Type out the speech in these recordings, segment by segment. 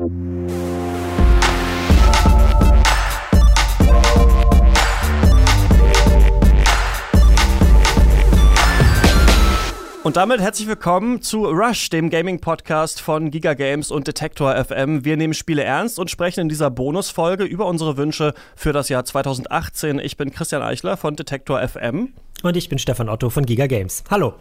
Und damit herzlich willkommen zu Rush, dem Gaming-Podcast von Giga Games und Detektor FM. Wir nehmen Spiele ernst und sprechen in dieser Bonusfolge über unsere Wünsche für das Jahr 2018. Ich bin Christian Eichler von Detektor FM. Und ich bin Stefan Otto von Giga Games. Hallo.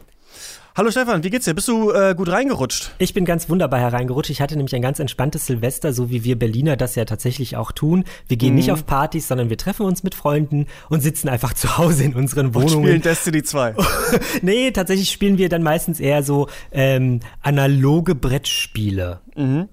Hallo Stefan, wie geht's dir? Bist du äh, gut reingerutscht? Ich bin ganz wunderbar hereingerutscht. Ich hatte nämlich ein ganz entspanntes Silvester, so wie wir Berliner das ja tatsächlich auch tun. Wir gehen mhm. nicht auf Partys, sondern wir treffen uns mit Freunden und sitzen einfach zu Hause in unseren Wohnungen. Und spielen Destiny 2. nee, tatsächlich spielen wir dann meistens eher so ähm, analoge Brettspiele. Mhm.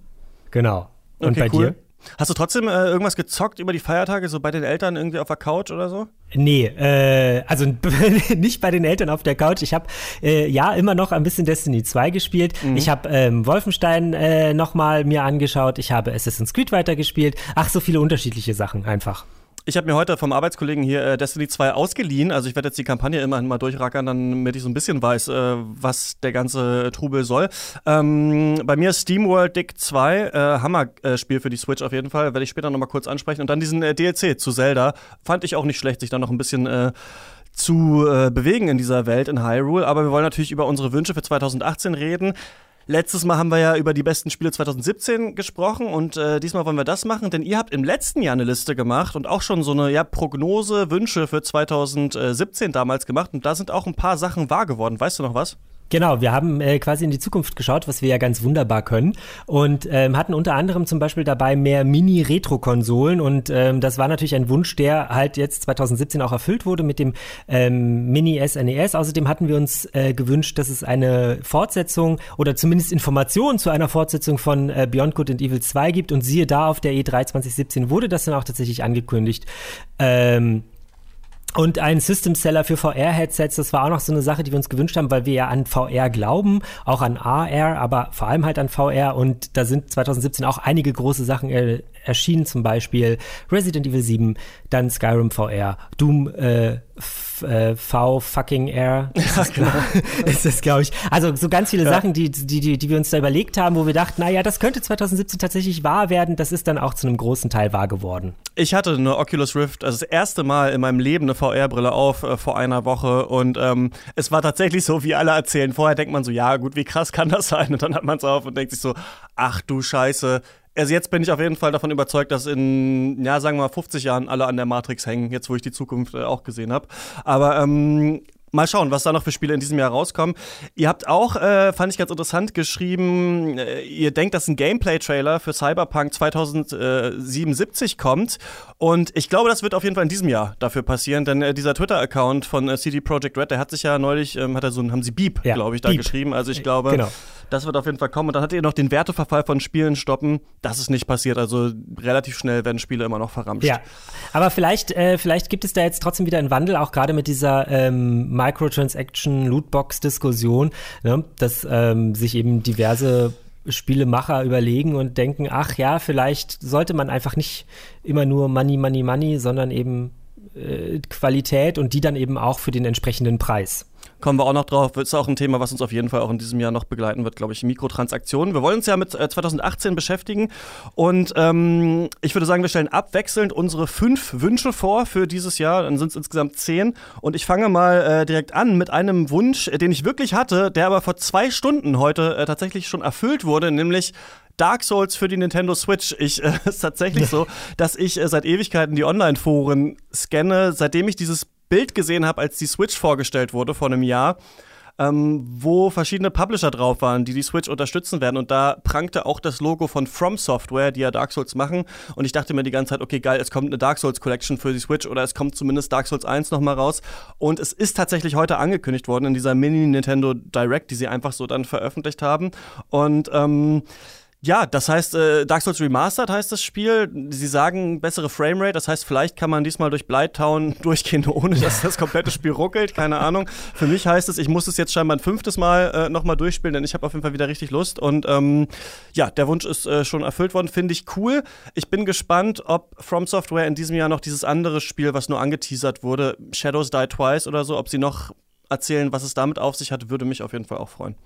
Genau. Und okay, bei cool. dir? Hast du trotzdem äh, irgendwas gezockt über die Feiertage, so bei den Eltern irgendwie auf der Couch oder so? Nee, äh, also nicht bei den Eltern auf der Couch. Ich habe äh, ja immer noch ein bisschen Destiny 2 gespielt. Mhm. Ich habe ähm, Wolfenstein äh, nochmal mir angeschaut. Ich habe Assassin's Creed weitergespielt. Ach, so viele unterschiedliche Sachen einfach. Ich habe mir heute vom Arbeitskollegen hier äh, Destiny 2 ausgeliehen. Also ich werde jetzt die Kampagne immerhin mal durchrackern, damit ich so ein bisschen weiß, äh, was der ganze Trubel soll. Ähm, bei mir SteamWorld Dick 2, äh, Hammer-Spiel für die Switch auf jeden Fall. Werde ich später nochmal kurz ansprechen. Und dann diesen äh, DLC zu Zelda. Fand ich auch nicht schlecht, sich da noch ein bisschen äh, zu äh, bewegen in dieser Welt in Hyrule. Aber wir wollen natürlich über unsere Wünsche für 2018 reden. Letztes Mal haben wir ja über die besten Spiele 2017 gesprochen und äh, diesmal wollen wir das machen, denn ihr habt im letzten Jahr eine Liste gemacht und auch schon so eine ja, Prognose, Wünsche für 2017 damals gemacht und da sind auch ein paar Sachen wahr geworden. Weißt du noch was? Genau, wir haben äh, quasi in die Zukunft geschaut, was wir ja ganz wunderbar können und ähm, hatten unter anderem zum Beispiel dabei mehr Mini-Retro-Konsolen und ähm, das war natürlich ein Wunsch, der halt jetzt 2017 auch erfüllt wurde mit dem ähm, Mini-SNES. E Außerdem hatten wir uns äh, gewünscht, dass es eine Fortsetzung oder zumindest Informationen zu einer Fortsetzung von äh, Beyond Good and Evil 2 gibt und siehe da, auf der E3 2017 wurde das dann auch tatsächlich angekündigt. Ähm, und ein System Seller für VR-Headsets, das war auch noch so eine Sache, die wir uns gewünscht haben, weil wir ja an VR glauben, auch an AR, aber vor allem halt an VR. Und da sind 2017 auch einige große Sachen äh, erschienen, zum Beispiel Resident Evil 7, dann Skyrim VR, Doom äh, äh, V fucking Air. Ist das, genau. ist das glaube ich. Also so ganz viele ja. Sachen, die, die, die, die wir uns da überlegt haben, wo wir dachten, naja, das könnte 2017 tatsächlich wahr werden. Das ist dann auch zu einem großen Teil wahr geworden. Ich hatte eine Oculus Rift, also das erste Mal in meinem Leben eine VR-Brille auf äh, vor einer Woche und ähm, es war tatsächlich so, wie alle erzählen. Vorher denkt man so, ja gut, wie krass kann das sein? Und dann hat man es auf und denkt sich so, ach du Scheiße, also jetzt bin ich auf jeden Fall davon überzeugt, dass in, ja, sagen wir mal 50 Jahren alle an der Matrix hängen, jetzt wo ich die Zukunft äh, auch gesehen habe. Aber ähm, Mal schauen, was da noch für Spiele in diesem Jahr rauskommen. Ihr habt auch, äh, fand ich ganz interessant, geschrieben, äh, ihr denkt, dass ein Gameplay-Trailer für Cyberpunk 2077 kommt. Und ich glaube, das wird auf jeden Fall in diesem Jahr dafür passieren, denn äh, dieser Twitter-Account von äh, CD Projekt Red, der hat sich ja neulich, ähm, hat er so, haben sie Beep, ja, glaube ich, da Beep. geschrieben. Also ich glaube, genau. Das wird auf jeden Fall kommen. Und dann hat ihr noch den Werteverfall von Spielen stoppen. Das ist nicht passiert. Also relativ schnell werden Spiele immer noch verramscht. Ja, aber vielleicht, äh, vielleicht gibt es da jetzt trotzdem wieder einen Wandel, auch gerade mit dieser ähm, Microtransaction-Lootbox-Diskussion, ne? dass ähm, sich eben diverse Spielemacher überlegen und denken, ach ja, vielleicht sollte man einfach nicht immer nur Money, Money, Money, sondern eben äh, Qualität und die dann eben auch für den entsprechenden Preis kommen wir auch noch drauf. Ist auch ein Thema, was uns auf jeden Fall auch in diesem Jahr noch begleiten wird, glaube ich, Mikrotransaktionen. Wir wollen uns ja mit äh, 2018 beschäftigen und ähm, ich würde sagen, wir stellen abwechselnd unsere fünf Wünsche vor für dieses Jahr. Dann sind es insgesamt zehn und ich fange mal äh, direkt an mit einem Wunsch, den ich wirklich hatte, der aber vor zwei Stunden heute äh, tatsächlich schon erfüllt wurde, nämlich Dark Souls für die Nintendo Switch. Ich äh, ist tatsächlich so, dass ich äh, seit Ewigkeiten die Online-Foren scanne, seitdem ich dieses Bild gesehen habe, als die Switch vorgestellt wurde vor einem Jahr. Ähm, wo verschiedene Publisher drauf waren, die die Switch unterstützen werden. Und da prangte auch das Logo von From Software, die ja Dark Souls machen. Und ich dachte mir die ganze Zeit, okay, geil, es kommt eine Dark Souls Collection für die Switch oder es kommt zumindest Dark Souls 1 nochmal raus. Und es ist tatsächlich heute angekündigt worden in dieser Mini-Nintendo Direct, die sie einfach so dann veröffentlicht haben. Und ähm, ja, das heißt, äh, Dark Souls Remastered heißt das Spiel. Sie sagen bessere Framerate, das heißt, vielleicht kann man diesmal durch Blighttown durchgehen, ohne dass das komplette Spiel ruckelt. Keine Ahnung. Für mich heißt es, ich muss es jetzt scheinbar ein fünftes Mal äh, nochmal durchspielen, denn ich habe auf jeden Fall wieder richtig Lust. Und ähm, ja, der Wunsch ist äh, schon erfüllt worden, finde ich cool. Ich bin gespannt, ob From Software in diesem Jahr noch dieses andere Spiel, was nur angeteasert wurde, Shadows Die Twice oder so, ob sie noch erzählen, was es damit auf sich hat, würde mich auf jeden Fall auch freuen.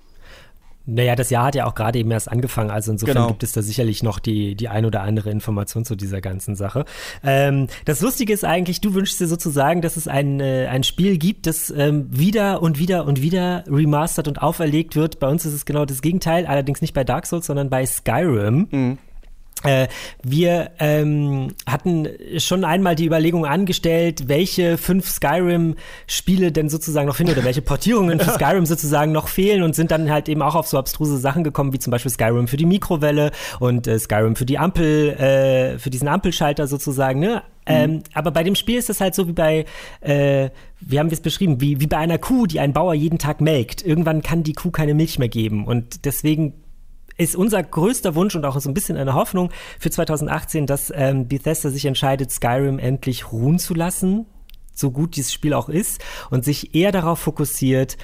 Naja, das Jahr hat ja auch gerade eben erst angefangen, also insofern genau. gibt es da sicherlich noch die, die ein oder andere Information zu dieser ganzen Sache. Ähm, das Lustige ist eigentlich, du wünschst dir sozusagen, dass es ein, äh, ein Spiel gibt, das ähm, wieder und wieder und wieder remastert und auferlegt wird. Bei uns ist es genau das Gegenteil, allerdings nicht bei Dark Souls, sondern bei Skyrim. Mhm. Äh, wir ähm, hatten schon einmal die Überlegung angestellt, welche fünf Skyrim-Spiele denn sozusagen noch fehlen oder welche Portierungen für Skyrim sozusagen noch fehlen und sind dann halt eben auch auf so abstruse Sachen gekommen, wie zum Beispiel Skyrim für die Mikrowelle und äh, Skyrim für die Ampel, äh, für diesen Ampelschalter sozusagen, ne? Mhm. Ähm, aber bei dem Spiel ist es halt so wie bei, äh, wie haben wir es beschrieben, wie, wie bei einer Kuh, die ein Bauer jeden Tag melkt. Irgendwann kann die Kuh keine Milch mehr geben und deswegen ist unser größter Wunsch und auch so ein bisschen eine Hoffnung für 2018, dass ähm, Bethesda sich entscheidet, Skyrim endlich ruhen zu lassen, so gut dieses Spiel auch ist, und sich eher darauf fokussiert,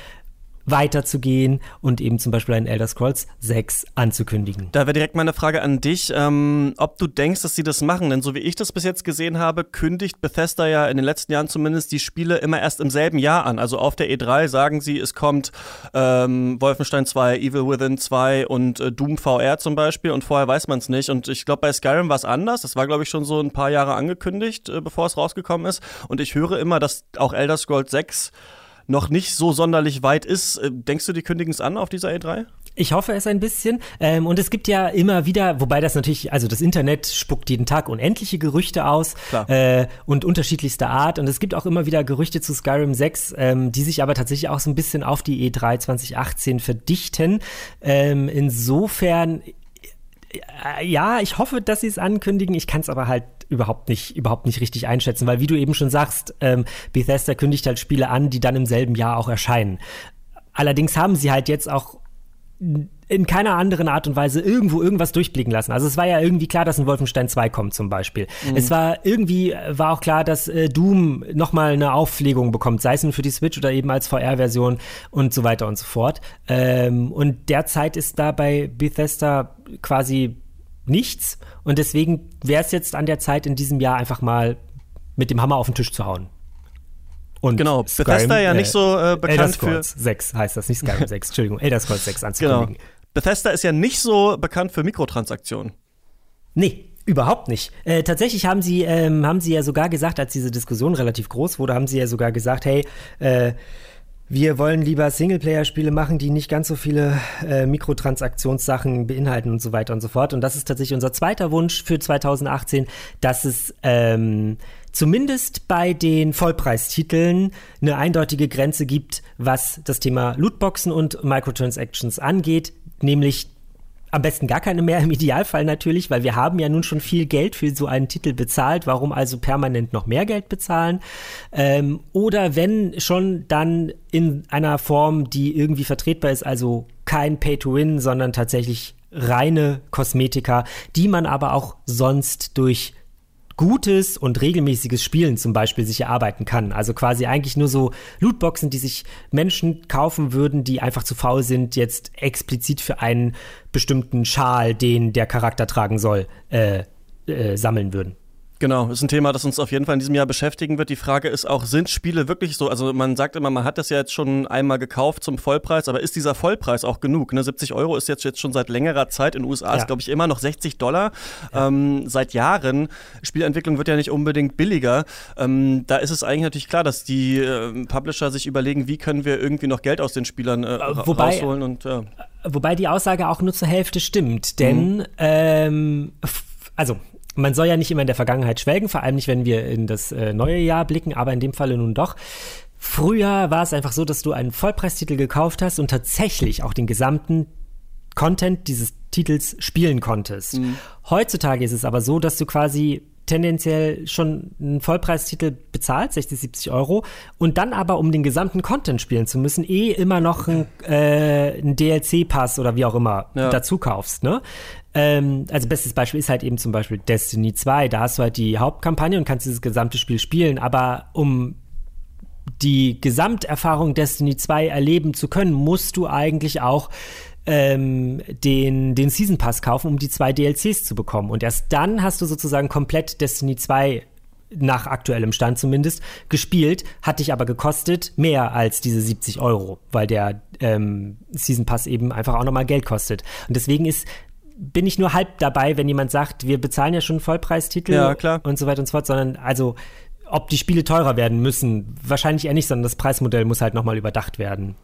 weiterzugehen und eben zum Beispiel ein Elder Scrolls 6 anzukündigen. Da wäre direkt meine Frage an dich, ähm, ob du denkst, dass sie das machen. Denn so wie ich das bis jetzt gesehen habe, kündigt Bethesda ja in den letzten Jahren zumindest die Spiele immer erst im selben Jahr an. Also auf der E3 sagen sie, es kommt ähm, Wolfenstein 2, Evil Within 2 und äh, Doom VR zum Beispiel und vorher weiß man es nicht. Und ich glaube, bei Skyrim war es anders. Das war, glaube ich, schon so ein paar Jahre angekündigt, äh, bevor es rausgekommen ist. Und ich höre immer, dass auch Elder Scrolls 6 noch nicht so sonderlich weit ist. Äh, denkst du, die kündigen es an auf dieser E3? Ich hoffe es ein bisschen. Ähm, und es gibt ja immer wieder, wobei das natürlich, also das Internet spuckt jeden Tag unendliche Gerüchte aus äh, und unterschiedlichster Art. Und es gibt auch immer wieder Gerüchte zu Skyrim 6, ähm, die sich aber tatsächlich auch so ein bisschen auf die E3 2018 verdichten. Ähm, insofern äh, ja, ich hoffe, dass sie es ankündigen. Ich kann es aber halt überhaupt nicht, überhaupt nicht richtig einschätzen, weil wie du eben schon sagst, ähm, Bethesda kündigt halt Spiele an, die dann im selben Jahr auch erscheinen. Allerdings haben sie halt jetzt auch in keiner anderen Art und Weise irgendwo irgendwas durchblicken lassen. Also es war ja irgendwie klar, dass ein Wolfenstein 2 kommt zum Beispiel. Mhm. Es war irgendwie war auch klar, dass äh, Doom nochmal eine Aufpflegung bekommt, sei es nun für die Switch oder eben als VR-Version und so weiter und so fort. Ähm, und derzeit ist da bei Bethesda quasi nichts. Und deswegen wäre es jetzt an der Zeit, in diesem Jahr einfach mal mit dem Hammer auf den Tisch zu hauen. Und genau, Skyrim, Bethesda ja nicht so äh, bekannt Elder Scrolls für 6 heißt das, nicht Skyrim 6, Entschuldigung, Elder Scrolls 6 anzukündigen. Genau. Bethesda ist ja nicht so bekannt für Mikrotransaktionen. Nee, Überhaupt nicht. Äh, tatsächlich haben sie, ähm, haben sie ja sogar gesagt, als diese Diskussion relativ groß wurde, haben sie ja sogar gesagt, hey, äh, wir wollen lieber Singleplayer-Spiele machen, die nicht ganz so viele äh, Mikrotransaktionssachen beinhalten und so weiter und so fort. Und das ist tatsächlich unser zweiter Wunsch für 2018, dass es ähm, zumindest bei den Vollpreistiteln eine eindeutige Grenze gibt, was das Thema Lootboxen und Microtransactions angeht, nämlich am besten gar keine mehr im Idealfall natürlich, weil wir haben ja nun schon viel Geld für so einen Titel bezahlt. Warum also permanent noch mehr Geld bezahlen? Ähm, oder wenn schon, dann in einer Form, die irgendwie vertretbar ist, also kein Pay-to-Win, sondern tatsächlich reine Kosmetika, die man aber auch sonst durch gutes und regelmäßiges Spielen zum Beispiel sich erarbeiten kann. Also quasi eigentlich nur so Lootboxen, die sich Menschen kaufen würden, die einfach zu faul sind, jetzt explizit für einen bestimmten Schal, den der Charakter tragen soll, äh, äh, sammeln würden. Genau, ist ein Thema, das uns auf jeden Fall in diesem Jahr beschäftigen wird. Die Frage ist auch, sind Spiele wirklich so, also man sagt immer, man hat das ja jetzt schon einmal gekauft zum Vollpreis, aber ist dieser Vollpreis auch genug? Ne? 70 Euro ist jetzt, jetzt schon seit längerer Zeit, in den USA ja. ist glaube ich immer noch 60 Dollar. Ja. Ähm, seit Jahren, Spielentwicklung wird ja nicht unbedingt billiger. Ähm, da ist es eigentlich natürlich klar, dass die äh, Publisher sich überlegen, wie können wir irgendwie noch Geld aus den Spielern äh, Wobei, rausholen. Und, ja. Wobei die Aussage auch nur zur Hälfte stimmt, denn mhm. ähm, also man soll ja nicht immer in der Vergangenheit schwelgen, vor allem nicht, wenn wir in das äh, neue Jahr blicken, aber in dem Falle nun doch. Früher war es einfach so, dass du einen Vollpreistitel gekauft hast und tatsächlich auch den gesamten Content dieses Titels spielen konntest. Mhm. Heutzutage ist es aber so, dass du quasi tendenziell schon einen Vollpreistitel bezahlt, 60, 70 Euro, und dann aber, um den gesamten Content spielen zu müssen, eh immer noch einen, äh, einen DLC-Pass oder wie auch immer ja. dazu kaufst. Ne? Ähm, also bestes Beispiel ist halt eben zum Beispiel Destiny 2. Da hast du halt die Hauptkampagne und kannst dieses gesamte Spiel spielen, aber um die Gesamterfahrung Destiny 2 erleben zu können, musst du eigentlich auch ähm, den, den Season Pass kaufen, um die zwei DLCs zu bekommen. Und erst dann hast du sozusagen komplett Destiny 2 nach aktuellem Stand zumindest, gespielt, hat dich aber gekostet mehr als diese 70 Euro, weil der ähm, Season Pass eben einfach auch nochmal Geld kostet. Und deswegen ist bin ich nur halb dabei, wenn jemand sagt, wir bezahlen ja schon Vollpreistitel ja, und so weiter und so fort, sondern also ob die Spiele teurer werden müssen, wahrscheinlich eher nicht, sondern das Preismodell muss halt nochmal überdacht werden.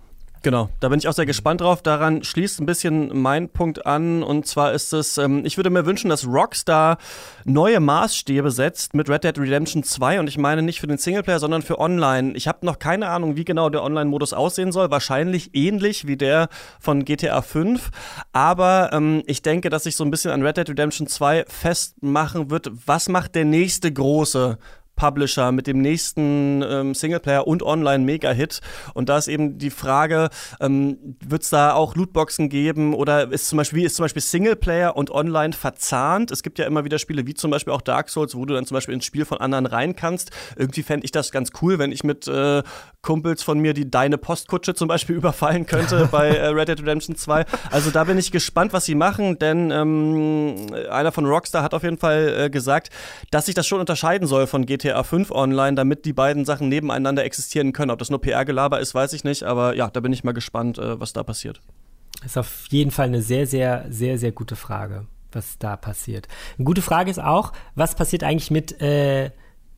Genau, da bin ich auch sehr gespannt drauf. Daran schließt ein bisschen mein Punkt an. Und zwar ist es, ähm, ich würde mir wünschen, dass Rockstar neue Maßstäbe setzt mit Red Dead Redemption 2. Und ich meine nicht für den Singleplayer, sondern für Online. Ich habe noch keine Ahnung, wie genau der Online-Modus aussehen soll. Wahrscheinlich ähnlich wie der von GTA 5. Aber ähm, ich denke, dass sich so ein bisschen an Red Dead Redemption 2 festmachen wird, was macht der nächste große Publisher mit dem nächsten ähm, Singleplayer und Online-Mega-Hit. Und da ist eben die Frage, ähm, wird es da auch Lootboxen geben oder ist zum Beispiel, ist zum Beispiel Singleplayer und Online verzahnt? Es gibt ja immer wieder Spiele wie zum Beispiel auch Dark Souls, wo du dann zum Beispiel ins Spiel von anderen rein kannst. Irgendwie fände ich das ganz cool, wenn ich mit äh, Kumpels von mir die Deine Postkutsche zum Beispiel überfallen könnte bei äh, Red Dead Redemption 2. Also da bin ich gespannt, was sie machen, denn ähm, einer von Rockstar hat auf jeden Fall äh, gesagt, dass sich das schon unterscheiden soll von GTA GTA 5 online, damit die beiden Sachen nebeneinander existieren können. Ob das nur PR-Gelaber ist, weiß ich nicht, aber ja, da bin ich mal gespannt, äh, was da passiert. Das ist auf jeden Fall eine sehr, sehr, sehr, sehr gute Frage, was da passiert. Eine gute Frage ist auch, was passiert eigentlich mit äh,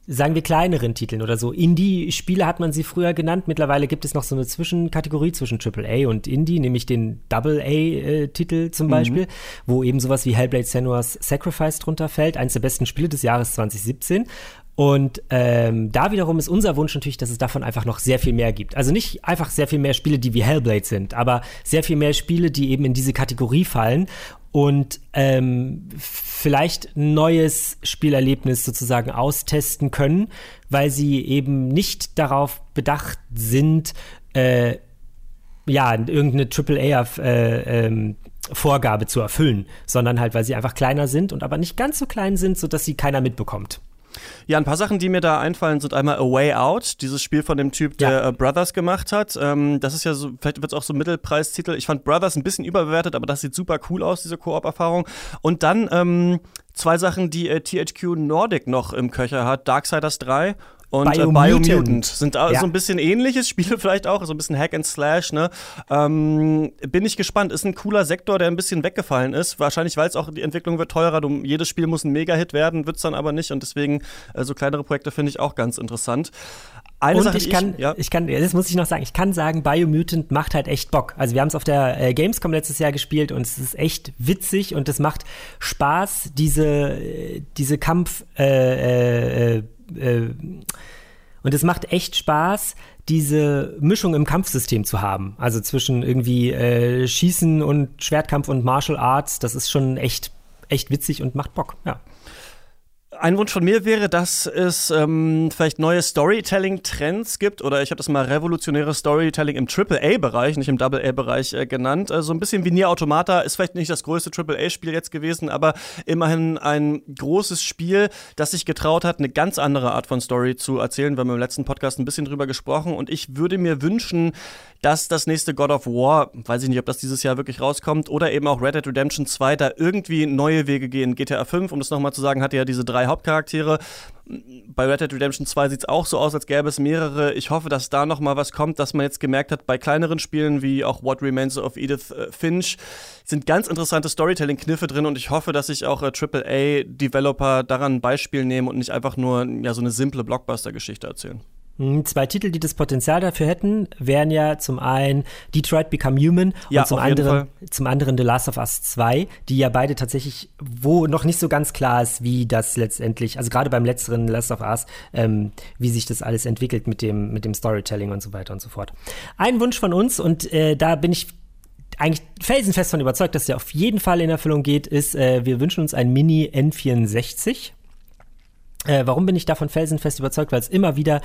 sagen wir kleineren Titeln oder so. Indie-Spiele hat man sie früher genannt. Mittlerweile gibt es noch so eine Zwischenkategorie zwischen AAA und Indie, nämlich den Double-A-Titel zum mhm. Beispiel, wo eben sowas wie Hellblade Senua's Sacrifice drunter fällt. Eines der besten Spiele des Jahres 2017. Und ähm, da wiederum ist unser Wunsch natürlich, dass es davon einfach noch sehr viel mehr gibt. Also nicht einfach sehr viel mehr Spiele, die wie Hellblade sind, aber sehr viel mehr Spiele, die eben in diese Kategorie fallen und ähm, vielleicht ein neues Spielerlebnis sozusagen austesten können, weil sie eben nicht darauf bedacht sind, äh, ja, irgendeine AAA äh, ähm, zu erfüllen, sondern halt, weil sie einfach kleiner sind und aber nicht ganz so klein sind, sodass sie keiner mitbekommt. Ja, ein paar Sachen, die mir da einfallen, sind einmal A Way Out, dieses Spiel von dem Typ, der äh, Brothers gemacht hat. Ähm, das ist ja so, vielleicht wird es auch so ein Mittelpreistitel. Ich fand Brothers ein bisschen überbewertet, aber das sieht super cool aus, diese Koop-Erfahrung. Und dann ähm, zwei Sachen, die äh, THQ Nordic noch im Köcher hat: Darksiders 3 und Biomutant, äh, Biomutant sind ja. so ein bisschen ähnliches Spiele vielleicht auch, so ein bisschen Hack and Slash. Ne? Ähm, bin ich gespannt. Ist ein cooler Sektor, der ein bisschen weggefallen ist. Wahrscheinlich, weil es auch die Entwicklung wird teurer. Du, jedes Spiel muss ein Mega-Hit werden, wird es dann aber nicht. Und deswegen äh, so kleinere Projekte finde ich auch ganz interessant. Eine und Sache, ich kann, ich, ja. ich kann, das muss ich noch sagen, ich kann sagen, Biomutant macht halt echt Bock. Also wir haben es auf der äh, Gamescom letztes Jahr gespielt und es ist echt witzig und es macht Spaß, diese, diese Kampf, äh, äh, äh, und es macht echt Spaß, diese Mischung im Kampfsystem zu haben. Also zwischen irgendwie äh, Schießen und Schwertkampf und Martial Arts. Das ist schon echt, echt witzig und macht Bock, ja. Ein Wunsch von mir wäre, dass es ähm, vielleicht neue Storytelling-Trends gibt oder ich habe das mal revolutionäres Storytelling im AAA-Bereich, nicht im Double-A-Bereich äh, genannt. So ein bisschen wie Nier Automata ist vielleicht nicht das größte AAA-Spiel jetzt gewesen, aber immerhin ein großes Spiel, das sich getraut hat, eine ganz andere Art von Story zu erzählen. Wir haben im letzten Podcast ein bisschen drüber gesprochen und ich würde mir wünschen, dass das nächste God of War, weiß ich nicht, ob das dieses Jahr wirklich rauskommt, oder eben auch Red Dead Redemption 2 da irgendwie neue Wege gehen. GTA 5, um das nochmal zu sagen, hatte ja diese drei Hauptcharaktere. Bei Red Dead Redemption 2 sieht es auch so aus, als gäbe es mehrere. Ich hoffe, dass da nochmal was kommt, dass man jetzt gemerkt hat, bei kleineren Spielen wie auch What Remains of Edith äh, Finch sind ganz interessante Storytelling-Kniffe drin und ich hoffe, dass sich auch äh, AAA-Developer daran ein Beispiel nehmen und nicht einfach nur ja, so eine simple Blockbuster-Geschichte erzählen. Hm, zwei Titel, die das Potenzial dafür hätten, wären ja zum einen Detroit Become Human ja, und zum anderen, zum anderen The Last of Us 2, die ja beide tatsächlich, wo noch nicht so ganz klar ist, wie das letztendlich, also gerade beim letzteren Last of Us, ähm, wie sich das alles entwickelt mit dem, mit dem Storytelling und so weiter und so fort. Ein Wunsch von uns, und äh, da bin ich eigentlich felsenfest von überzeugt, dass der auf jeden Fall in Erfüllung geht, ist, äh, wir wünschen uns ein Mini N64 äh, warum bin ich davon felsenfest überzeugt? Weil es immer wieder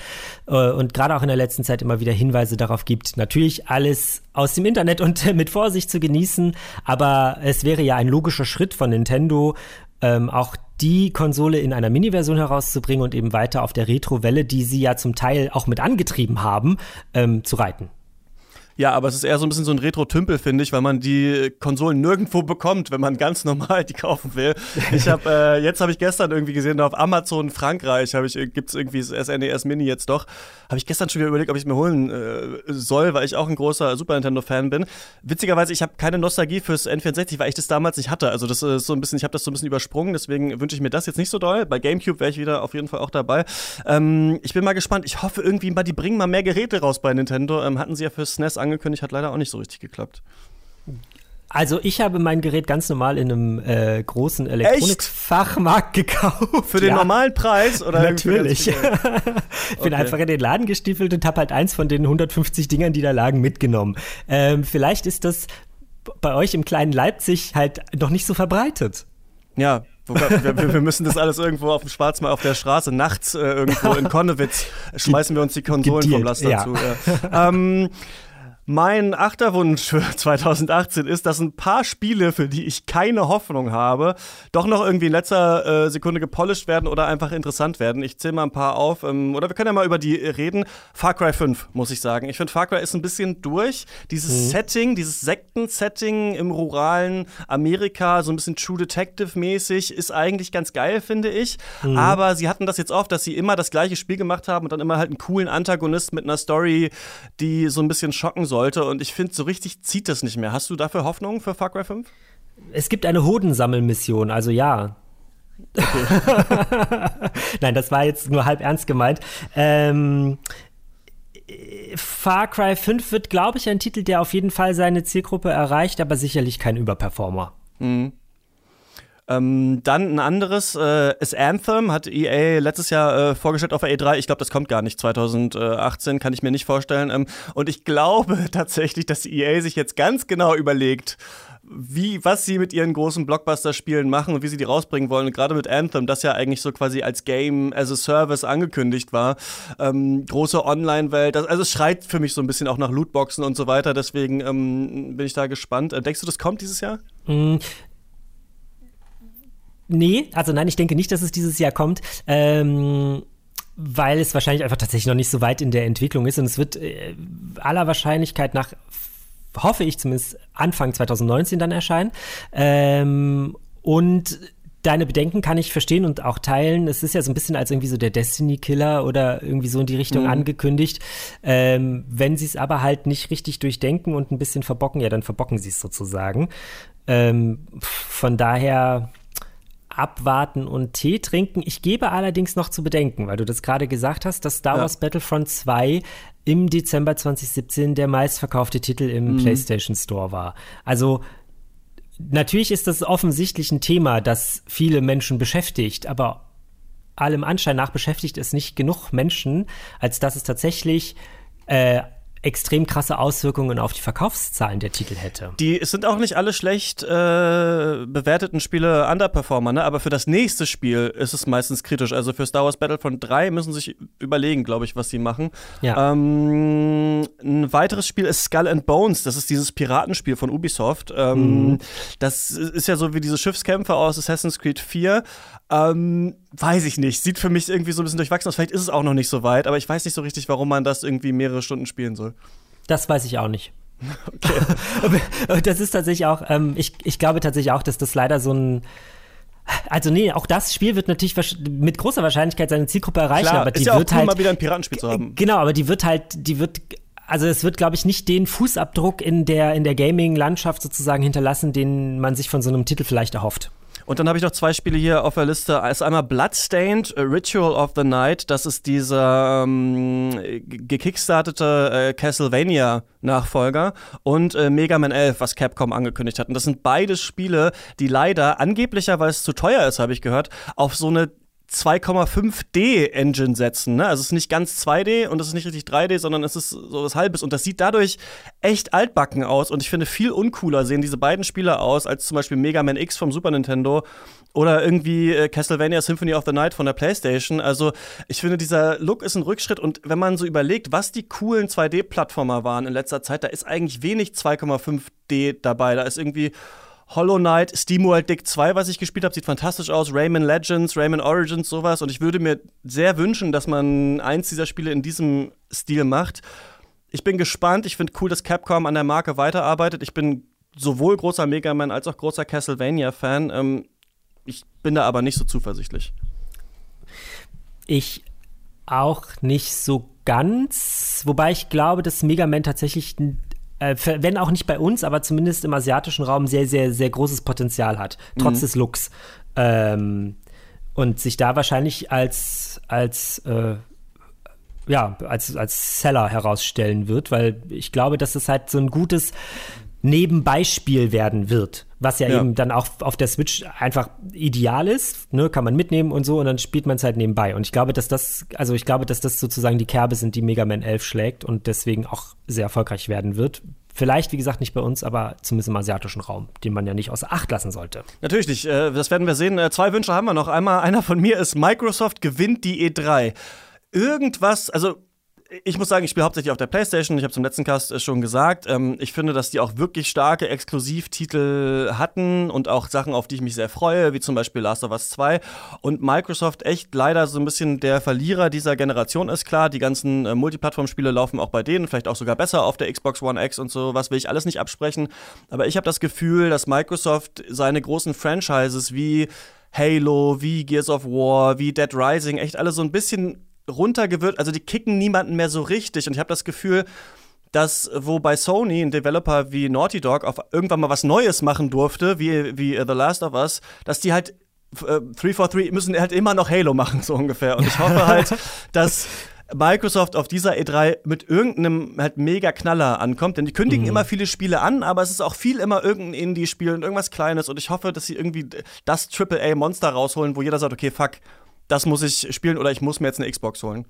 äh, und gerade auch in der letzten Zeit immer wieder Hinweise darauf gibt, natürlich alles aus dem Internet und mit Vorsicht zu genießen, aber es wäre ja ein logischer Schritt von Nintendo, ähm, auch die Konsole in einer Mini-Version herauszubringen und eben weiter auf der Retro-Welle, die sie ja zum Teil auch mit angetrieben haben, ähm, zu reiten. Ja, aber es ist eher so ein bisschen so ein Retro-Tümpel, finde ich, weil man die Konsolen nirgendwo bekommt, wenn man ganz normal die kaufen will. Ich habe äh, jetzt habe ich gestern irgendwie gesehen, auf Amazon Frankreich habe ich gibt's irgendwie das SNES Mini jetzt doch. Habe ich gestern schon wieder überlegt, ob ich es mir holen äh, soll, weil ich auch ein großer Super Nintendo Fan bin. Witzigerweise, ich habe keine Nostalgie fürs N64, weil ich das damals nicht hatte. Also das ist so ein bisschen, ich habe das so ein bisschen übersprungen, deswegen wünsche ich mir das jetzt nicht so doll. Bei GameCube wäre ich wieder auf jeden Fall auch dabei. Ähm, ich bin mal gespannt. Ich hoffe irgendwie mal, die bringen mal mehr Geräte raus bei Nintendo. Ähm, hatten sie ja für SNES angekündigt, hat leider auch nicht so richtig geklappt. Also ich habe mein Gerät ganz normal in einem äh, großen Elektronikfachmarkt gekauft. Für den ja. normalen Preis? Oder Natürlich. ich bin okay. einfach in den Laden gestiefelt und habe halt eins von den 150 Dingern, die da lagen, mitgenommen. Ähm, vielleicht ist das bei euch im kleinen Leipzig halt noch nicht so verbreitet. Ja, wir, wir, müssen das alles irgendwo auf dem Schwarzmarkt auf der Straße nachts äh, irgendwo in Konnewitz schmeißen wir uns die Konsolen vom Laster ja. zu. Ja. ähm, mein achter Wunsch für 2018 ist, dass ein paar Spiele, für die ich keine Hoffnung habe, doch noch irgendwie in letzter äh, Sekunde gepolished werden oder einfach interessant werden. Ich zähle mal ein paar auf. Ähm, oder wir können ja mal über die reden. Far Cry 5, muss ich sagen. Ich finde, Far Cry ist ein bisschen durch. Dieses mhm. Setting, dieses Sekten-Setting im ruralen Amerika, so ein bisschen True Detective-mäßig, ist eigentlich ganz geil, finde ich. Mhm. Aber sie hatten das jetzt oft, dass sie immer das gleiche Spiel gemacht haben und dann immer halt einen coolen Antagonist mit einer Story, die so ein bisschen schocken soll sollte. Und ich finde, so richtig zieht das nicht mehr. Hast du dafür Hoffnung für Far Cry 5? Es gibt eine Hodensammelmission, also ja. Okay. Nein, das war jetzt nur halb ernst gemeint. Ähm, Far Cry 5 wird, glaube ich, ein Titel, der auf jeden Fall seine Zielgruppe erreicht, aber sicherlich kein Überperformer. Mhm. Ähm, dann ein anderes äh, ist Anthem, hat EA letztes Jahr äh, vorgestellt auf der E3. Ich glaube, das kommt gar nicht 2018, kann ich mir nicht vorstellen. Ähm, und ich glaube tatsächlich, dass EA sich jetzt ganz genau überlegt, wie, was sie mit ihren großen Blockbuster-Spielen machen und wie sie die rausbringen wollen. Gerade mit Anthem, das ja eigentlich so quasi als Game as a Service angekündigt war. Ähm, große Online-Welt. Also es schreit für mich so ein bisschen auch nach Lootboxen und so weiter. Deswegen ähm, bin ich da gespannt. Äh, denkst du, das kommt dieses Jahr? Mm, Nee, also nein, ich denke nicht, dass es dieses Jahr kommt. Ähm weil es wahrscheinlich einfach tatsächlich noch nicht so weit in der Entwicklung ist und es wird äh, aller Wahrscheinlichkeit nach, hoffe ich zumindest, Anfang 2019 dann erscheinen. Ähm, und deine Bedenken kann ich verstehen und auch teilen. Es ist ja so ein bisschen als irgendwie so der Destiny-Killer oder irgendwie so in die Richtung mhm. angekündigt. Ähm, wenn sie es aber halt nicht richtig durchdenken und ein bisschen verbocken, ja, dann verbocken sie es sozusagen. Ähm, von daher abwarten und Tee trinken. Ich gebe allerdings noch zu bedenken, weil du das gerade gesagt hast, dass Star Wars ja. Battlefront 2 im Dezember 2017 der meistverkaufte Titel im mhm. PlayStation Store war. Also natürlich ist das offensichtlich ein Thema, das viele Menschen beschäftigt, aber allem Anschein nach beschäftigt es nicht genug Menschen, als dass es tatsächlich äh, extrem krasse Auswirkungen auf die Verkaufszahlen der Titel hätte. Die sind auch nicht alle schlecht äh, bewerteten Spiele Underperformer, ne? aber für das nächste Spiel ist es meistens kritisch. Also für Star Wars Battlefront 3 müssen sie sich überlegen, glaube ich, was sie machen. Ja. Ähm, ein weiteres Spiel ist Skull and Bones. Das ist dieses Piratenspiel von Ubisoft. Ähm, mhm. Das ist ja so wie diese Schiffskämpfe aus Assassin's Creed 4. Ähm, weiß ich nicht. Sieht für mich irgendwie so ein bisschen durchwachsen aus. Vielleicht ist es auch noch nicht so weit, aber ich weiß nicht so richtig, warum man das irgendwie mehrere Stunden spielen soll. Das weiß ich auch nicht. Okay. das ist tatsächlich auch, ähm, ich, ich glaube tatsächlich auch, dass das leider so ein. Also nee, auch das Spiel wird natürlich mit großer Wahrscheinlichkeit seine Zielgruppe erreichen, Klar, aber die ist ja wird auch cool, halt mal wieder ein Piratenspiel zu haben. Genau, aber die wird halt, die wird also es wird, glaube ich, nicht den Fußabdruck in der, in der Gaming-Landschaft sozusagen hinterlassen, den man sich von so einem Titel vielleicht erhofft. Und dann habe ich noch zwei Spiele hier auf der Liste. ist einmal Bloodstained, Ritual of the Night. Das ist dieser ähm, gekickstartete äh, Castlevania-Nachfolger. Und äh, Mega Man 11, was Capcom angekündigt hat. Und das sind beide Spiele, die leider angeblicher, weil es zu teuer ist, habe ich gehört, auf so eine 2,5D Engine setzen. Ne? Also es ist nicht ganz 2D und es ist nicht richtig 3D, sondern es ist so was Halbes. Und das sieht dadurch echt altbacken aus. Und ich finde, viel uncooler sehen diese beiden Spiele aus, als zum Beispiel Mega Man X vom Super Nintendo oder irgendwie äh, Castlevania Symphony of the Night von der PlayStation. Also ich finde, dieser Look ist ein Rückschritt. Und wenn man so überlegt, was die coolen 2D-Plattformer waren in letzter Zeit, da ist eigentlich wenig 2,5D dabei. Da ist irgendwie Hollow Knight, SteamWorld Dick 2, was ich gespielt habe, sieht fantastisch aus. Rayman Legends, Rayman Origins, sowas. Und ich würde mir sehr wünschen, dass man eins dieser Spiele in diesem Stil macht. ich bin gespannt. Ich finde cool, dass Capcom an der Marke weiterarbeitet. Ich bin sowohl großer Mega Man als auch großer Castlevania-Fan. Ähm, ich bin da aber nicht so zuversichtlich. Ich auch nicht so ganz, wobei ich glaube, dass Mega Man tatsächlich äh, wenn auch nicht bei uns, aber zumindest im asiatischen Raum sehr, sehr, sehr großes Potenzial hat, trotz mhm. des Looks. Ähm, und sich da wahrscheinlich als, als äh, ja, als, als Seller herausstellen wird, weil ich glaube, dass es halt so ein gutes Nebenbeispiel werden wird, was ja, ja, eben dann auch auf der Switch einfach ideal ist, ne, kann man mitnehmen und so und dann spielt man es halt nebenbei und ich glaube, dass das also ich glaube, dass das sozusagen die Kerbe sind, die Mega Man 11 schlägt und deswegen auch sehr erfolgreich werden wird. Vielleicht, wie gesagt, nicht bei uns, aber zumindest im asiatischen Raum, den man ja nicht außer Acht lassen sollte. Natürlich nicht. Äh, das werden wir sehen. Äh, zwei Wünsche haben wir noch. Einmal, einer von mir ist, Microsoft gewinnt die E3. Irgendwas, also ich muss sagen, ich spiele hauptsächlich auf der PlayStation. Ich habe zum letzten Cast äh, schon gesagt. Ähm, ich finde, dass die auch wirklich starke Exklusivtitel hatten und auch Sachen, auf die ich mich sehr freue, wie zum Beispiel Last of Us 2. Und Microsoft echt leider so ein bisschen der Verlierer dieser Generation ist. Klar, die ganzen äh, Multiplattform-Spiele laufen auch bei denen, vielleicht auch sogar besser auf der Xbox One X und so. Was will ich alles nicht absprechen. Aber ich habe das Gefühl, dass Microsoft seine großen Franchises wie Halo, wie Gears of War, wie Dead Rising echt alle so ein bisschen runtergewirkt, also die kicken niemanden mehr so richtig. Und ich habe das Gefühl, dass wo bei Sony ein Developer wie Naughty Dog auf irgendwann mal was Neues machen durfte, wie, wie uh, The Last of Us, dass die halt äh, 343 müssen halt immer noch Halo machen, so ungefähr. Und ich hoffe halt, dass Microsoft auf dieser E3 mit irgendeinem halt mega Knaller ankommt, denn die kündigen mhm. immer viele Spiele an, aber es ist auch viel immer irgendein Indie-Spiel und irgendwas Kleines und ich hoffe, dass sie irgendwie das AAA-Monster rausholen, wo jeder sagt, okay, fuck, das muss ich spielen oder ich muss mir jetzt eine Xbox holen.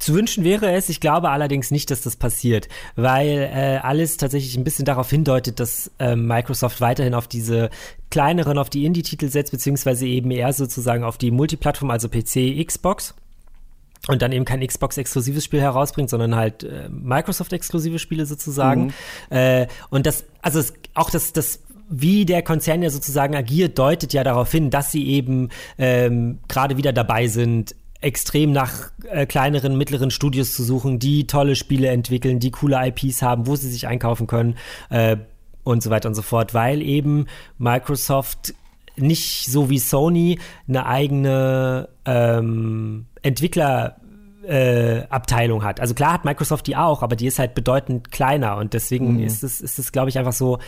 Zu wünschen wäre es, ich glaube allerdings nicht, dass das passiert, weil äh, alles tatsächlich ein bisschen darauf hindeutet, dass äh, Microsoft weiterhin auf diese kleineren, auf die Indie-Titel setzt, beziehungsweise eben eher sozusagen auf die Multiplattform, also PC, Xbox und dann eben kein Xbox-exklusives Spiel herausbringt, sondern halt äh, Microsoft-exklusive Spiele sozusagen. Mhm. Äh, und das, also es, auch das, das wie der Konzern ja sozusagen agiert, deutet ja darauf hin, dass sie eben ähm, gerade wieder dabei sind, extrem nach äh, kleineren, mittleren Studios zu suchen, die tolle Spiele entwickeln, die coole IPs haben, wo sie sich einkaufen können äh, und so weiter und so fort, weil eben Microsoft nicht so wie Sony eine eigene ähm, Entwickler äh, Abteilung hat. Also klar hat Microsoft die auch, aber die ist halt bedeutend kleiner und deswegen mhm. ist es, ist es, glaube ich, einfach so,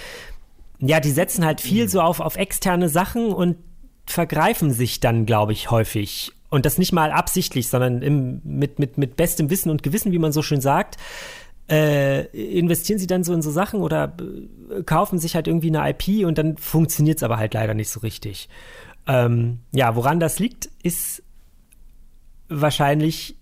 ja, die setzen halt viel so auf, auf externe Sachen und vergreifen sich dann, glaube ich, häufig. Und das nicht mal absichtlich, sondern im, mit, mit, mit bestem Wissen und Gewissen, wie man so schön sagt. Äh, investieren sie dann so in so Sachen oder äh, kaufen sich halt irgendwie eine IP und dann funktioniert es aber halt leider nicht so richtig. Ähm, ja, woran das liegt, ist wahrscheinlich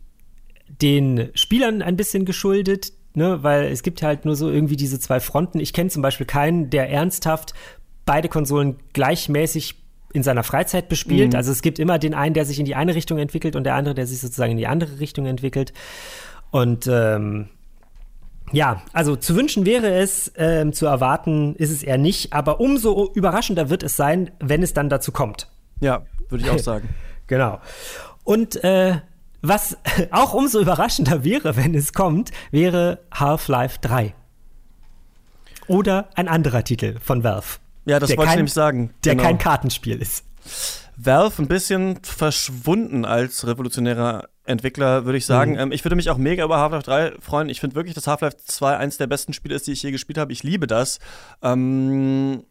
den Spielern ein bisschen geschuldet, ne, weil es gibt halt nur so irgendwie diese zwei Fronten. Ich kenne zum Beispiel keinen, der ernsthaft beide Konsolen gleichmäßig in seiner Freizeit bespielt. Mhm. Also es gibt immer den einen, der sich in die eine Richtung entwickelt und der andere, der sich sozusagen in die andere Richtung entwickelt. Und ähm, ja, also zu wünschen wäre es, ähm, zu erwarten ist es eher nicht, aber umso überraschender wird es sein, wenn es dann dazu kommt. Ja, würde ich auch sagen. genau. Und äh, was auch umso überraschender wäre, wenn es kommt, wäre Half-Life 3. Oder ein anderer Titel von Valve. Ja, das wollte kein, ich nämlich sagen. Der genau. kein Kartenspiel ist. Valve ein bisschen verschwunden als revolutionärer Entwickler, würde ich sagen. Mhm. Ähm, ich würde mich auch mega über Half-Life 3 freuen. Ich finde wirklich, dass Half-Life 2 eins der besten Spiele ist, die ich je gespielt habe. Ich liebe das. Ähm,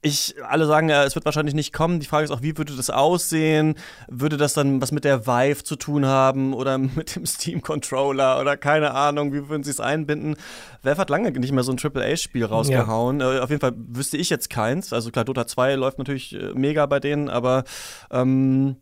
ich, alle sagen ja, es wird wahrscheinlich nicht kommen. Die Frage ist auch, wie würde das aussehen? Würde das dann was mit der Vive zu tun haben oder mit dem Steam-Controller oder keine Ahnung, wie würden sie es einbinden? Valve hat lange nicht mehr so ein AAA-Spiel rausgehauen. Ja. Äh, auf jeden Fall wüsste ich jetzt keins. Also klar, Dota 2 läuft natürlich äh, mega bei denen, aber ähm,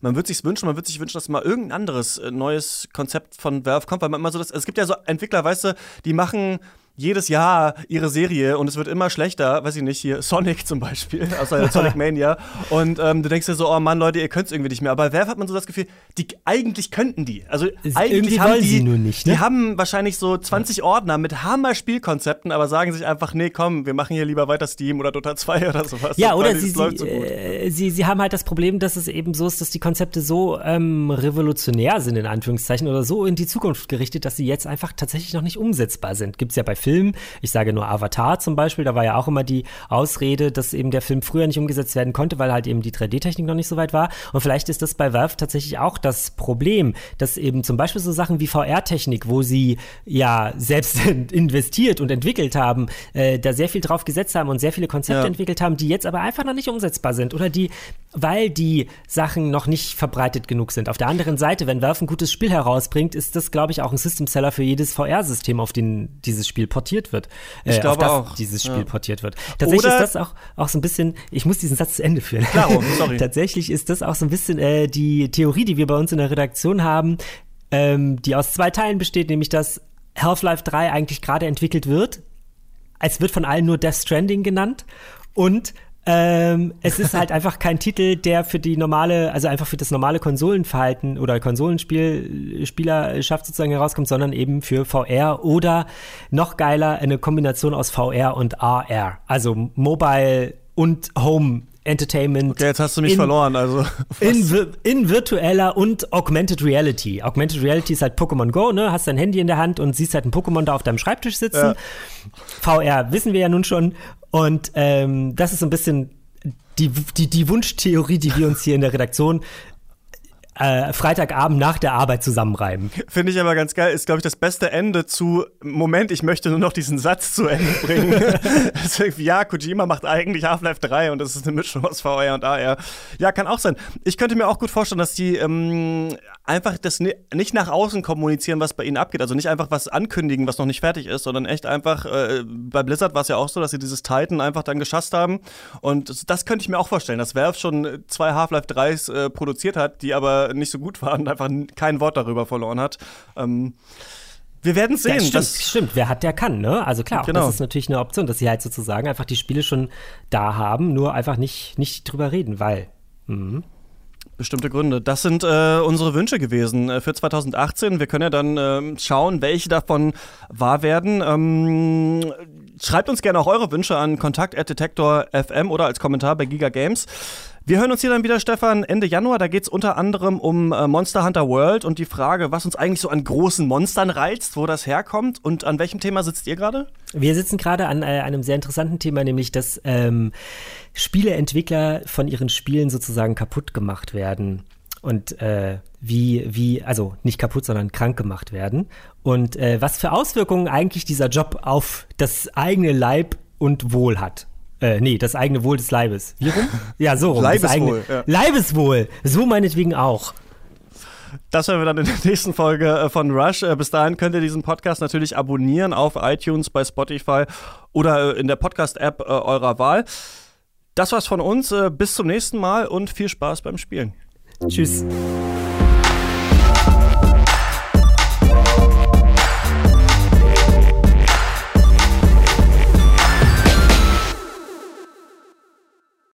man würde sich wünschen, man würde sich wünschen, dass mal irgendein anderes äh, neues Konzept von Valve kommt, weil man immer so das, es gibt ja so Entwickler, weißt du, die machen jedes Jahr ihre Serie und es wird immer schlechter, weiß ich nicht, hier Sonic zum Beispiel, also Sonic Mania. Und ähm, du denkst dir so, oh Mann, Leute, ihr könnt es irgendwie nicht mehr. Aber bei Valve hat man so das Gefühl, die eigentlich könnten die. Also Es- eigentlich haben die, sie nur nicht, ne? die haben wahrscheinlich so 20 Ordner mit Hammer-Spielkonzepten, aber sagen sich einfach, nee, komm, wir machen hier lieber weiter Steam oder Dota 2 oder sowas. Ja, oder sie, sie, so äh, sie, sie haben halt das Problem, dass es eben so ist, dass die Konzepte so ähm, revolutionär sind, in Anführungszeichen, oder so in die Zukunft gerichtet, dass sie jetzt einfach tatsächlich noch nicht umsetzbar sind. Gibt's ja bei Filmen, ich sage nur Avatar zum Beispiel, da war ja auch immer die Ausrede, dass eben der Film früher nicht umgesetzt werden konnte, weil halt eben die 3D-Technik noch nicht so weit war. Und vielleicht ist das bei Valve tatsächlich auch das Problem, dass eben zum Beispiel so Sachen wie VR-Technik, wo sie ja selbst investiert und entwickelt haben, äh, da sehr viel drauf gesetzt haben und sehr viele Konzepte Ja. entwickelt haben, die jetzt aber einfach noch nicht umsetzbar sind oder die, weil die Sachen noch nicht verbreitet genug sind. Auf der anderen Seite, wenn Valve ein gutes Spiel herausbringt, ist das, glaube ich, auch ein System-Seller für jedes VR-System, auf den dieses Spiel portiert wird. Äh, Ich glaube auf das auch, dieses ja. Spiel portiert wird. Tatsächlich Oder- ist das auch, auch so ein bisschen, ich muss diesen Satz zu Ende führen. Klaro, sorry. Tatsächlich ist das auch so ein bisschen äh, die Theorie, die wir bei uns in der Redaktion haben, ähm, die aus zwei Teilen besteht, nämlich dass Half-Life 3 eigentlich gerade entwickelt wird. Es wird von allen nur Death Stranding genannt und ähm, es ist halt einfach kein Titel, der für die normale, also einfach für das normale Konsolenverhalten oder Konsolenspiel Spielerschaft sozusagen herauskommt, sondern eben für VR oder noch geiler eine Kombination aus VR und AR, also Mobile und Home Entertainment. Okay, jetzt hast du mich in- verloren, also. in, in virtueller und Augmented Reality. Augmented Reality ist halt Pokémon Go, ne? Hast dein Handy in der Hand und siehst halt ein Pokémon da auf deinem Schreibtisch sitzen. VR wissen wir ja nun schon. Und ähm, das ist so ein bisschen die, die, die Wunschtheorie, die wir uns hier in der Redaktion äh, Freitagabend nach der Arbeit zusammenreiben. Finde ich aber ganz geil, ist, glaube ich, das beste Ende zu, Moment, ich möchte nur noch diesen Satz zu Ende bringen. Ja, Kojima macht eigentlich Half-Life 3 und das ist eine Mischung aus VR und AR. Ja, kann auch sein. Ich könnte mir auch gut vorstellen, dass die ähm, einfach das ni nicht nach außen kommunizieren, was bei ihnen abgeht. Also nicht einfach was ankündigen, was noch nicht fertig ist, sondern echt einfach, äh, bei Blizzard war es ja auch so, dass sie dieses Titan einfach dann geschasst haben. Und das, das könnte ich mir auch vorstellen, dass Valve schon zwei Half-Life 3s äh, produziert hat, die aber nicht so gut waren und einfach kein Wort darüber verloren hat. Ähm, wir werden sehen. Ja, stimmt, das, stimmt. Wer hat, der kann, ne? Also klar, Genau. das ist natürlich eine Option, dass sie halt sozusagen einfach die Spiele schon da haben, nur einfach nicht, nicht drüber reden, weil. Bestimmte Gründe. Das sind äh, unsere Wünsche gewesen äh, für 2018. Wir können ja dann ähm, schauen, welche davon wahr werden. Ähm, schreibt uns gerne auch eure Wünsche an kontakt.detektor.fm oder als Kommentar bei Giga Games. Wir hören uns hier dann wieder, Stefan, Ende Januar. Da geht es unter anderem um äh, Monster Hunter World und die Frage, was uns eigentlich so an großen Monstern reizt, wo das herkommt und an welchem Thema sitzt ihr gerade? Wir sitzen gerade an äh, einem sehr interessanten Thema, nämlich dass ähm, Spieleentwickler von ihren Spielen sozusagen kaputt gemacht werden. Und äh, wie, wie, also nicht kaputt, sondern krank gemacht werden. Und äh, was für Auswirkungen eigentlich dieser Job auf das eigene Leib und Wohl hat. Äh, nee, das eigene Wohl des Leibes. Wie rum? Ja, so rum. Leibeswohl, ja. Leibeswohl. So meinetwegen auch. Das hören wir dann in der nächsten Folge äh, von Rush. Äh, Bis dahin könnt ihr diesen Podcast natürlich abonnieren auf iTunes, bei Spotify oder äh, in der Podcast-App eurer Wahl. Das war's von uns. Bis zum nächsten Mal und viel Spaß beim Spielen. Tschüss.